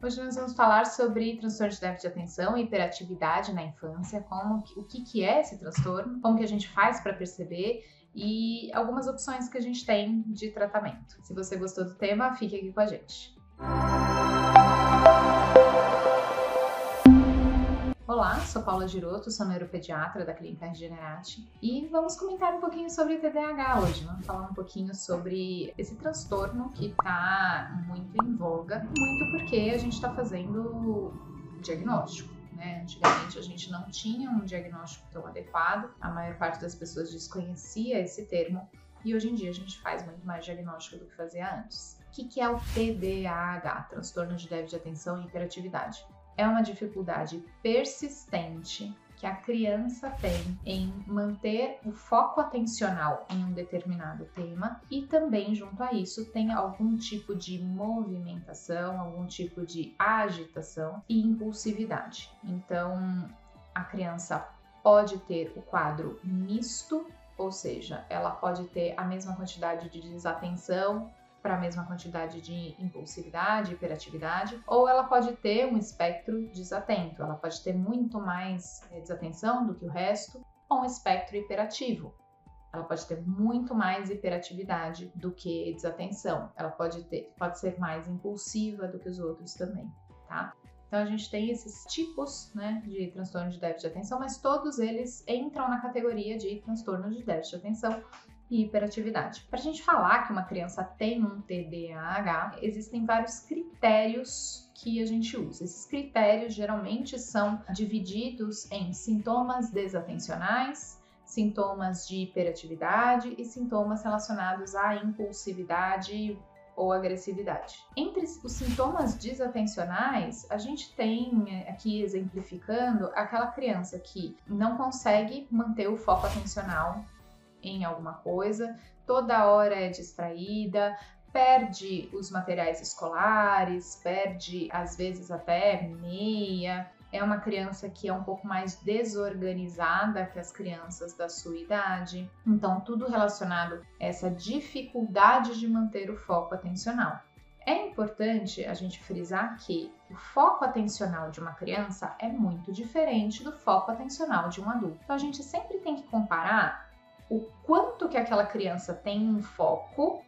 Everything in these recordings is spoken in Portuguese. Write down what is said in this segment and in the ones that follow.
Hoje nós vamos falar sobre transtorno de déficit de atenção e hiperatividade na infância, como o que, que é esse transtorno, como que a gente faz para perceber e algumas opções que a gente tem de tratamento. Se você gostou do tema, fique aqui com a gente. Olá, sou Paula Giroto, sou neuropediatra da Clínica Regenerate e vamos comentar um pouquinho sobre TDAH hoje. Vamos falar um pouquinho sobre esse transtorno que está muito em voga, muito porque a gente está fazendo diagnóstico. Né? Antigamente a gente não tinha um diagnóstico tão adequado, a maior parte das pessoas desconhecia esse termo e hoje em dia a gente faz muito mais diagnóstico do que fazia antes. O que é o TDAH, transtorno de déficit de atenção e hiperatividade? É uma dificuldade persistente que a criança tem em manter o foco atencional em um determinado tema e também junto a isso tem algum tipo de movimentação, algum tipo de agitação e impulsividade. Então, a criança pode ter o quadro misto, ou seja, ela pode ter a mesma quantidade de desatenção para a mesma quantidade de impulsividade, hiperatividade, ou ela pode ter um espectro desatento, ela pode ter muito mais eh, desatenção do que o resto, ou um espectro hiperativo. Ela pode ter muito mais hiperatividade do que desatenção. Ela pode ter, pode ser mais impulsiva do que os outros também, tá? Então a gente tem esses tipos né, de transtorno de déficit de atenção, mas todos eles entram na categoria de transtorno de déficit de atenção e hiperatividade. Para a gente falar que uma criança tem um TDAH, existem vários critérios que a gente usa. Esses critérios geralmente são divididos em sintomas desatencionais, sintomas de hiperatividade e sintomas relacionados à impulsividade ou agressividade. Entre os sintomas desatencionais, a gente tem eh, aqui exemplificando aquela criança que não consegue manter o foco atencional em alguma coisa, toda hora é distraída, perde os materiais escolares, perde às vezes até meia. É uma criança que é um pouco mais desorganizada que as crianças da sua idade. Então, tudo relacionado a essa dificuldade de manter o foco atencional. É importante a gente frisar que o foco atencional de uma criança é muito diferente do foco atencional de um adulto. Então a gente sempre tem que comparar o quanto que aquela criança tem um foco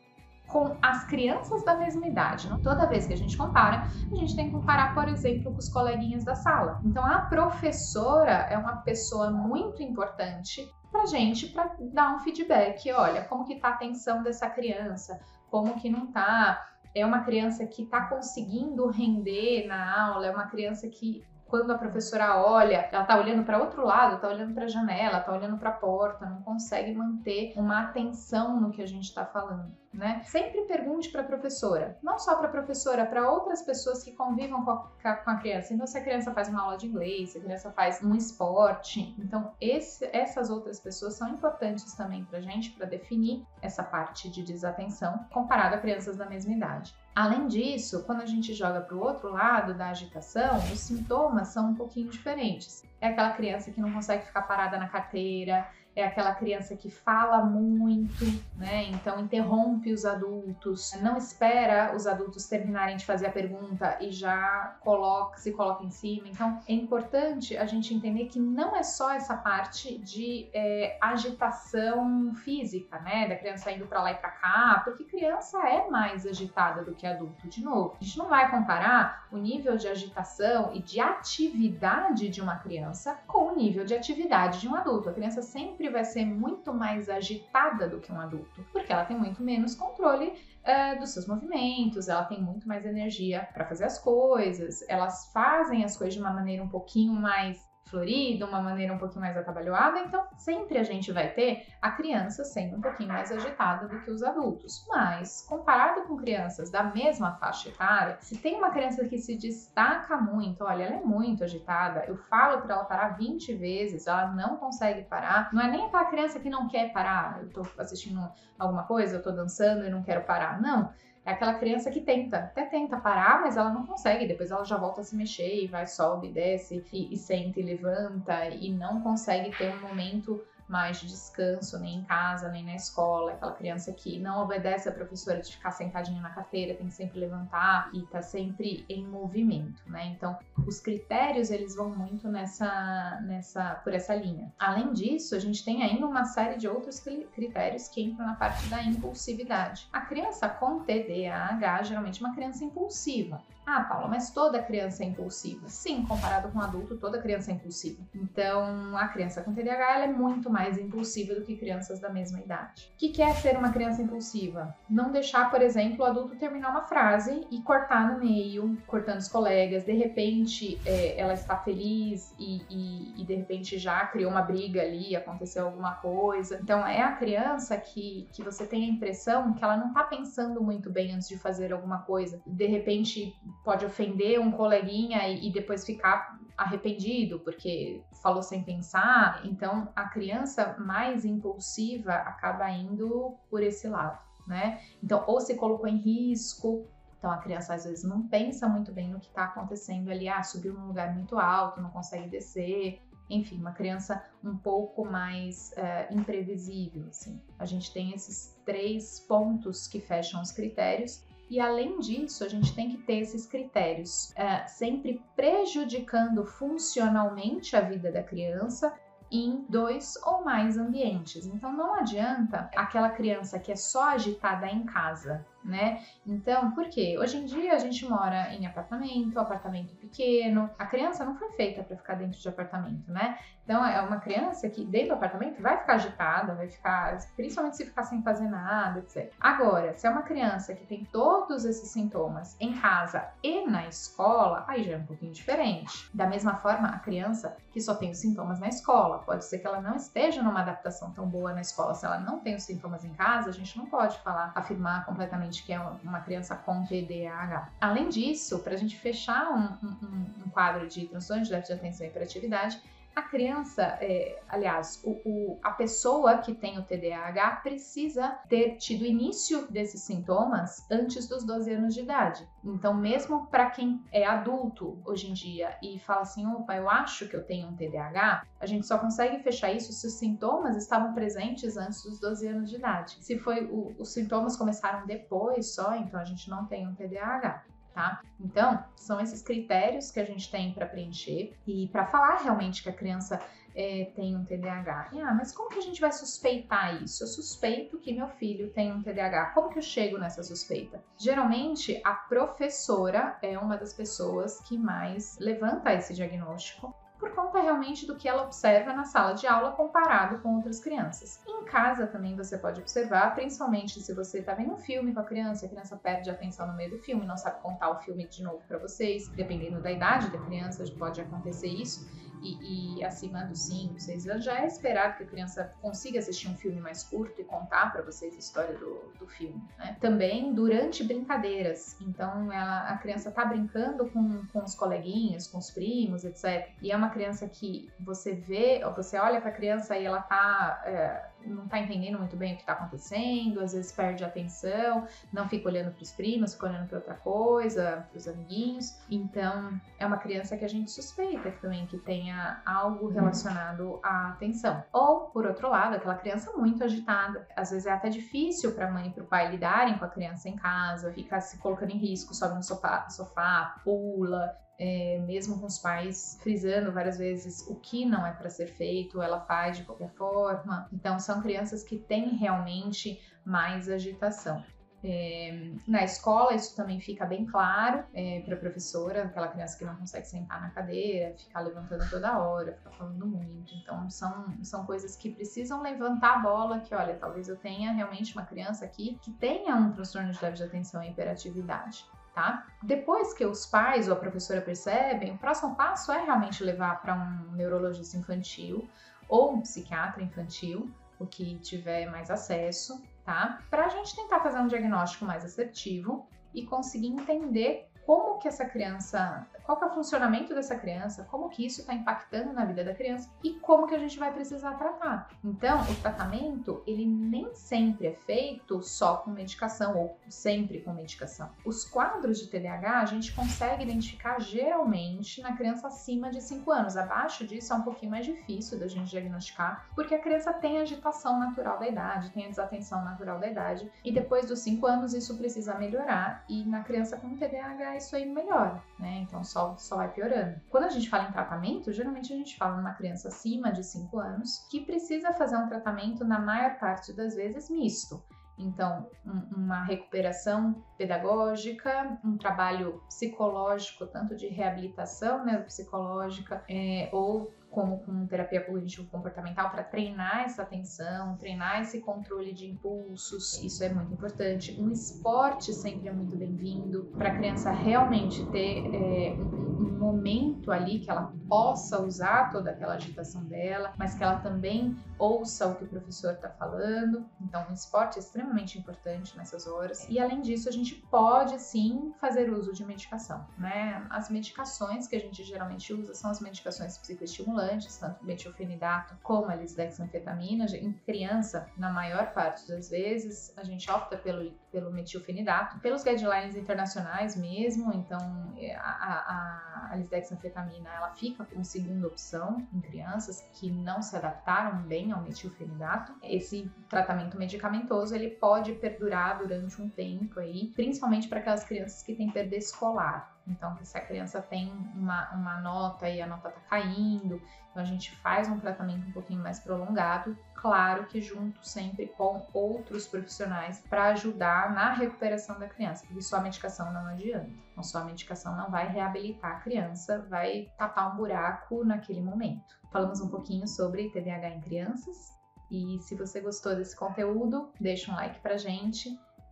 com as crianças da mesma idade. Toda vez que a gente compara, a gente tem que comparar, por exemplo, com os coleguinhas da sala. Então, a professora é uma pessoa muito importante para gente para dar um feedback. Olha, como que tá a atenção dessa criança? Como que não tá? É uma criança que está conseguindo render na aula? É uma criança que quando a professora olha, ela tá olhando para outro lado, tá olhando para a janela, tá olhando para a porta, não consegue manter uma atenção no que a gente está falando né? Sempre pergunte para a professora, não só para a professora, para outras pessoas que convivam com a, com a, criança. Então, se a criança faz uma aula de inglês, se a criança faz um esporte, então esse, essas outras pessoas são importantes também para gente para definir essa parte de desatenção comparado a crianças da mesma idade. Além disso, quando a gente joga para o outro lado da agitação, os sintomas são um pouquinho diferentes. É aquela criança que não consegue ficar parada na carteira, é aquela criança que fala muito, né? Então interrompe os adultos, não espera os adultos terminarem de fazer a pergunta e já coloca, se coloca em cima. Então é importante a gente entender que não é só essa parte de é, agitação física, né? Da criança indo para lá e para cá, porque criança é mais agitada do que adulto. De novo, a gente não vai comparar o nível de agitação e de atividade de uma criança com o nível de atividade de um adulto. A criança sempre sempre vai ser muito mais agitada do que um adulto, porque ela tem muito menos controle uh, dos seus movimentos, ela tem muito mais energia para fazer as coisas, elas fazem as coisas de uma maneira um pouquinho mais florida, uma maneira um pouquinho mais atabalhoada, então sempre a gente vai ter a criança sendo um pouquinho mais agitada do que os adultos. Mas, comparado com crianças da mesma faixa etária, se tem uma criança que se destaca muito, olha, ela é muito agitada, eu falo para ela parar 20 vezes, ela não consegue parar, não é nem aquela criança que não quer parar, eu tô assistindo alguma coisa, eu tô dançando e não quero parar, não é aquela criança que tenta, até tenta parar, mas ela não consegue. Depois ela já volta a se mexer e vai, sobe, desce, e, e senta e levanta, e não consegue ter um momento mais de descanso, nem em casa, nem na escola, aquela criança que não obedece a professora de ficar sentadinha na carteira, tem que sempre levantar e tá sempre em movimento, né? Então, os critérios eles vão muito nessa, nessa, por essa linha. Além disso, a gente tem ainda uma série de outros critérios que entram na parte da impulsividade. A criança com TDAH geralmente é uma criança impulsiva. Ah, Paula, mas toda criança é impulsiva. Sim, comparado com um adulto, toda criança é impulsiva. Então, a criança com TDAH é muito mais impulsiva do que crianças da mesma idade. O que é ser uma criança impulsiva? Não deixar, por exemplo, o adulto terminar uma frase e cortar no meio, cortando os colegas. De repente, é, ela está feliz e, e, e, de repente já criou uma briga ali, aconteceu alguma coisa. Então, é a criança que, que você tem a impressão que ela não está pensando muito bem antes de fazer alguma coisa. De repente, pode ofender um coleguinha e, e depois ficar arrependido porque falou sem pensar. Então, a criança mais impulsiva acaba indo por esse lado, né? Então, ou se colocou em risco. Então, a criança às vezes não pensa muito bem no que está acontecendo ali. Ah, subiu num lugar muito alto, não consegue descer. Enfim, uma criança um pouco mais é, imprevisível. Assim. A gente tem esses três pontos que fecham os critérios e além disso, a gente tem que ter esses critérios, é, sempre prejudicando funcionalmente a vida da criança em dois ou mais ambientes. Então não adianta aquela criança que é só agitada em casa né? Então, por quê? Hoje em dia a gente mora em apartamento, apartamento pequeno. A criança não foi feita para ficar dentro de apartamento, né? Então, é uma criança que dentro do apartamento vai ficar agitada, vai ficar, principalmente se ficar sem fazer nada, etc. Agora, se é uma criança que tem todos esses sintomas em casa e na escola, aí já é um pouquinho diferente. Da mesma forma, a criança que só tem os sintomas na escola, pode ser que ela não esteja numa adaptação tão boa na escola. Se ela não tem os sintomas em casa, a gente não pode falar, afirmar completamente que é uma criança com TDAH. Além disso, para a gente fechar um, um, um, quadro de transtorno de déficit de atenção e hiperatividade, a criança, é, aliás, o, o, a pessoa que tem o TDAH precisa ter tido início desses sintomas antes dos 12 anos de idade. Então, mesmo para quem é adulto hoje em dia e fala assim, opa, eu acho que eu tenho um TDAH, a gente só consegue fechar isso se os sintomas estavam presentes antes dos 12 anos de idade. Se foi o, os sintomas começaram depois só, então a gente não tem um TDAH tá? Então, são esses critérios que a gente tem para preencher e para falar realmente que a criança é, tem um TDAH. Ah, mas como que a gente vai suspeitar isso? Eu suspeito que meu filho tem um TDAH. Como que eu chego nessa suspeita? Geralmente, a professora é uma das pessoas que mais levanta esse diagnóstico por conta realmente do que ela observa na sala de aula comparado com outras crianças. Em casa também você pode observar, principalmente se você está vendo um filme com a criança, a criança perde a atenção no meio do filme, não sabe contar o filme de novo para vocês, dependendo da idade da criança, pode acontecer isso e, e, acima dos 5, 6 anos, já é esperado que a criança consiga assistir um filme mais curto e contar para vocês a história do, do filme. Né? Também durante brincadeiras. Então, ela, a criança está brincando com, com os coleguinhas, com os primos, etc. E é uma criança que você vê, você olha para a criança e ela está. É, não está entendendo muito bem o que está acontecendo, às vezes perde a atenção, não fica olhando para os primos, fica olhando para outra coisa, para os amiguinhos. Então, é uma criança que a gente suspeita também que tenha algo relacionado à atenção. Ou, por outro lado, aquela criança muito agitada. Às vezes é até difícil para a mãe e para o pai lidarem com a criança em casa, fica se colocando em risco, sobe no sofá, sofá pula, é, mesmo com os pais frisando várias vezes o que não é para ser feito, ela faz de qualquer forma. Então, são crianças que têm realmente mais agitação. É, na escola, isso também fica bem claro é, para a professora, aquela criança que não consegue sentar na cadeira, ficar levantando toda hora, ficar falando muito. Então, são, são coisas que precisam levantar a bola, que olha, talvez eu tenha realmente uma criança aqui que tenha um transtorno de déficit de atenção e hiperatividade tá? Depois que os pais ou a professora percebem, o próximo passo é realmente levar para um neurologista infantil ou um psiquiatra infantil, o que tiver mais acesso, tá? Para a gente tentar fazer um diagnóstico mais assertivo e conseguir entender como que essa criança, qual que é o funcionamento dessa criança, como que isso está impactando na vida da criança e como que a gente vai precisar tratar. Então, o tratamento, ele nem sempre é feito só com medicação ou sempre com medicação. Os quadros de TDAH a gente consegue identificar geralmente na criança acima de 5 anos. Abaixo disso é um pouquinho mais difícil da gente diagnosticar, porque a criança tem agitação natural da idade, tem a desatenção natural da idade, e depois dos 5 anos isso precisa melhorar, e na criança com TDAH isso aí melhora, né? Então só, só vai piorando. Quando a gente fala em tratamento, geralmente a gente fala numa criança acima de 5 anos que precisa fazer um tratamento, na maior parte das vezes, misto. Então, um, uma recuperação pedagógica, um trabalho psicológico, tanto de reabilitação neuropsicológica, é, ou como com terapia cognitivo-comportamental para treinar essa atenção, treinar esse controle de impulsos. Isso é muito importante. Um esporte sempre é muito bem-vindo para a criança realmente ter é, um, um, momento ali que ela possa usar toda aquela agitação dela, mas que ela também ouça o que o professor está falando. Então, o esporte é extremamente importante nessas horas. E além disso, a gente pode sim fazer uso de medicação, né? As medicações que a gente geralmente usa são as medicações psicoestimulantes estimulantes, tanto metilfenidato como a lisdexanfetamina. Em criança, na maior parte das vezes, a gente opta pelo, pelo metilfenidato, pelos guidelines internacionais mesmo, então é, a, a, a lisdexanfetamina ela fica como segunda opção em crianças que não se adaptaram bem ao metilfenidato. Esse tratamento medicamentoso ele pode perdurar durante um tempo aí, principalmente para aquelas crianças que têm perda escolar. Então, se a criança tem uma, uma nota e a nota está caindo, então a gente faz um tratamento um pouquinho mais prolongado, claro que junto sempre com outros profissionais para ajudar na recuperação da criança, porque só a medicação não adianta. Então, só a medicação não vai reabilitar a criança, vai tapar um buraco naquele momento. Falamos um pouquinho sobre TDAH em crianças. E se você gostou desse conteúdo, deixa um like pra gente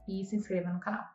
e se inscreva no canal.